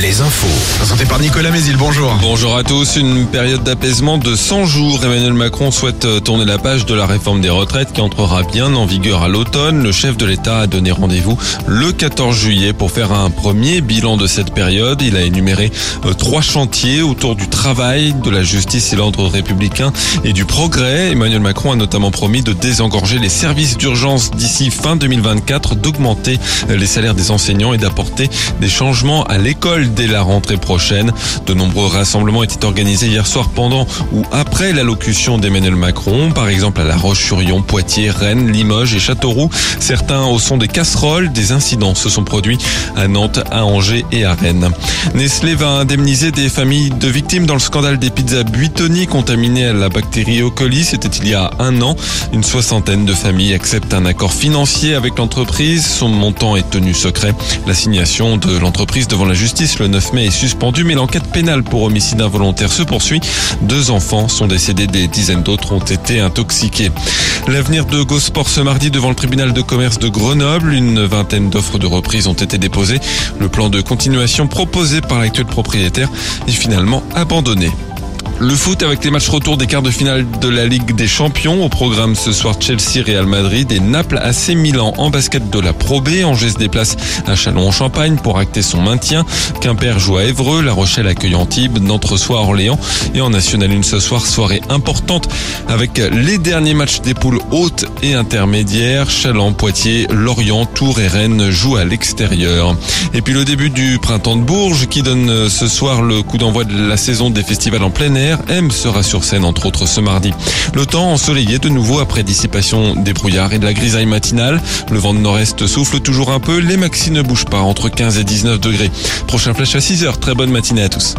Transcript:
les infos. Présenté par Nicolas Mézil, bonjour. Bonjour à tous. Une période d'apaisement de 100 jours. Emmanuel Macron souhaite euh, tourner la page de la réforme des retraites qui entrera bien en vigueur à l'automne. Le chef de l'État a donné rendez-vous le 14 juillet pour faire un premier bilan de cette période. Il a énuméré euh, trois chantiers autour du travail, de la justice et l'ordre républicain et du progrès. Emmanuel Macron a notamment promis de désengorger les services d'urgence d'ici fin 2024, d'augmenter euh, les salaires des enseignants et d'apporter des changements à l'école dès la rentrée prochaine. De nombreux rassemblements étaient organisés hier soir pendant ou après l'allocution d'Emmanuel Macron, par exemple à La Roche-sur-Yon, Poitiers, Rennes, Limoges et Châteauroux. Certains au son des casseroles, des incidents se sont produits à Nantes, à Angers et à Rennes. Nestlé va indemniser des familles de victimes dans le scandale des pizzas Buitoni contaminées à la bactérie E. coli. C'était il y a un an. Une soixantaine de familles acceptent un accord financier avec l'entreprise. Son montant est tenu secret. L'assignation de l'entreprise devant la justice le 9 mai est suspendue, mais l'enquête pénale pour homicide involontaire se poursuit. Deux enfants sont décédés, des dizaines d'autres ont été intoxiqués. L'avenir de Gosport ce mardi devant le tribunal de commerce de Grenoble. Une vingtaine d'offres de reprise ont été déposées. Le plan de continuation proposé par l'actuel propriétaire est finalement abandonné. Le foot avec les matchs retour des quarts de finale de la Ligue des Champions. Au programme ce soir Chelsea, Real Madrid et Naples AC Milan en basket de la Pro B. Angers se déplace à Chalon en Champagne pour acter son maintien. Quimper joue à Évreux, La Rochelle accueille Antibes, Nantes reçoit Orléans et en National 1 ce soir, soirée importante avec les derniers matchs des poules hautes et intermédiaires. Chaland, Poitiers, Lorient, Tours et Rennes jouent à l'extérieur. Et puis le début du printemps de Bourges qui donne ce soir le coup d'envoi de la saison des festivals en plein air. M sera sur scène entre autres ce mardi. Le temps ensoleillé de nouveau après dissipation des brouillards et de la grisaille matinale. Le vent de nord-est souffle toujours un peu. Les maxi ne bougent pas entre 15 et 19 degrés. Prochain flash à 6 heures. Très bonne matinée à tous.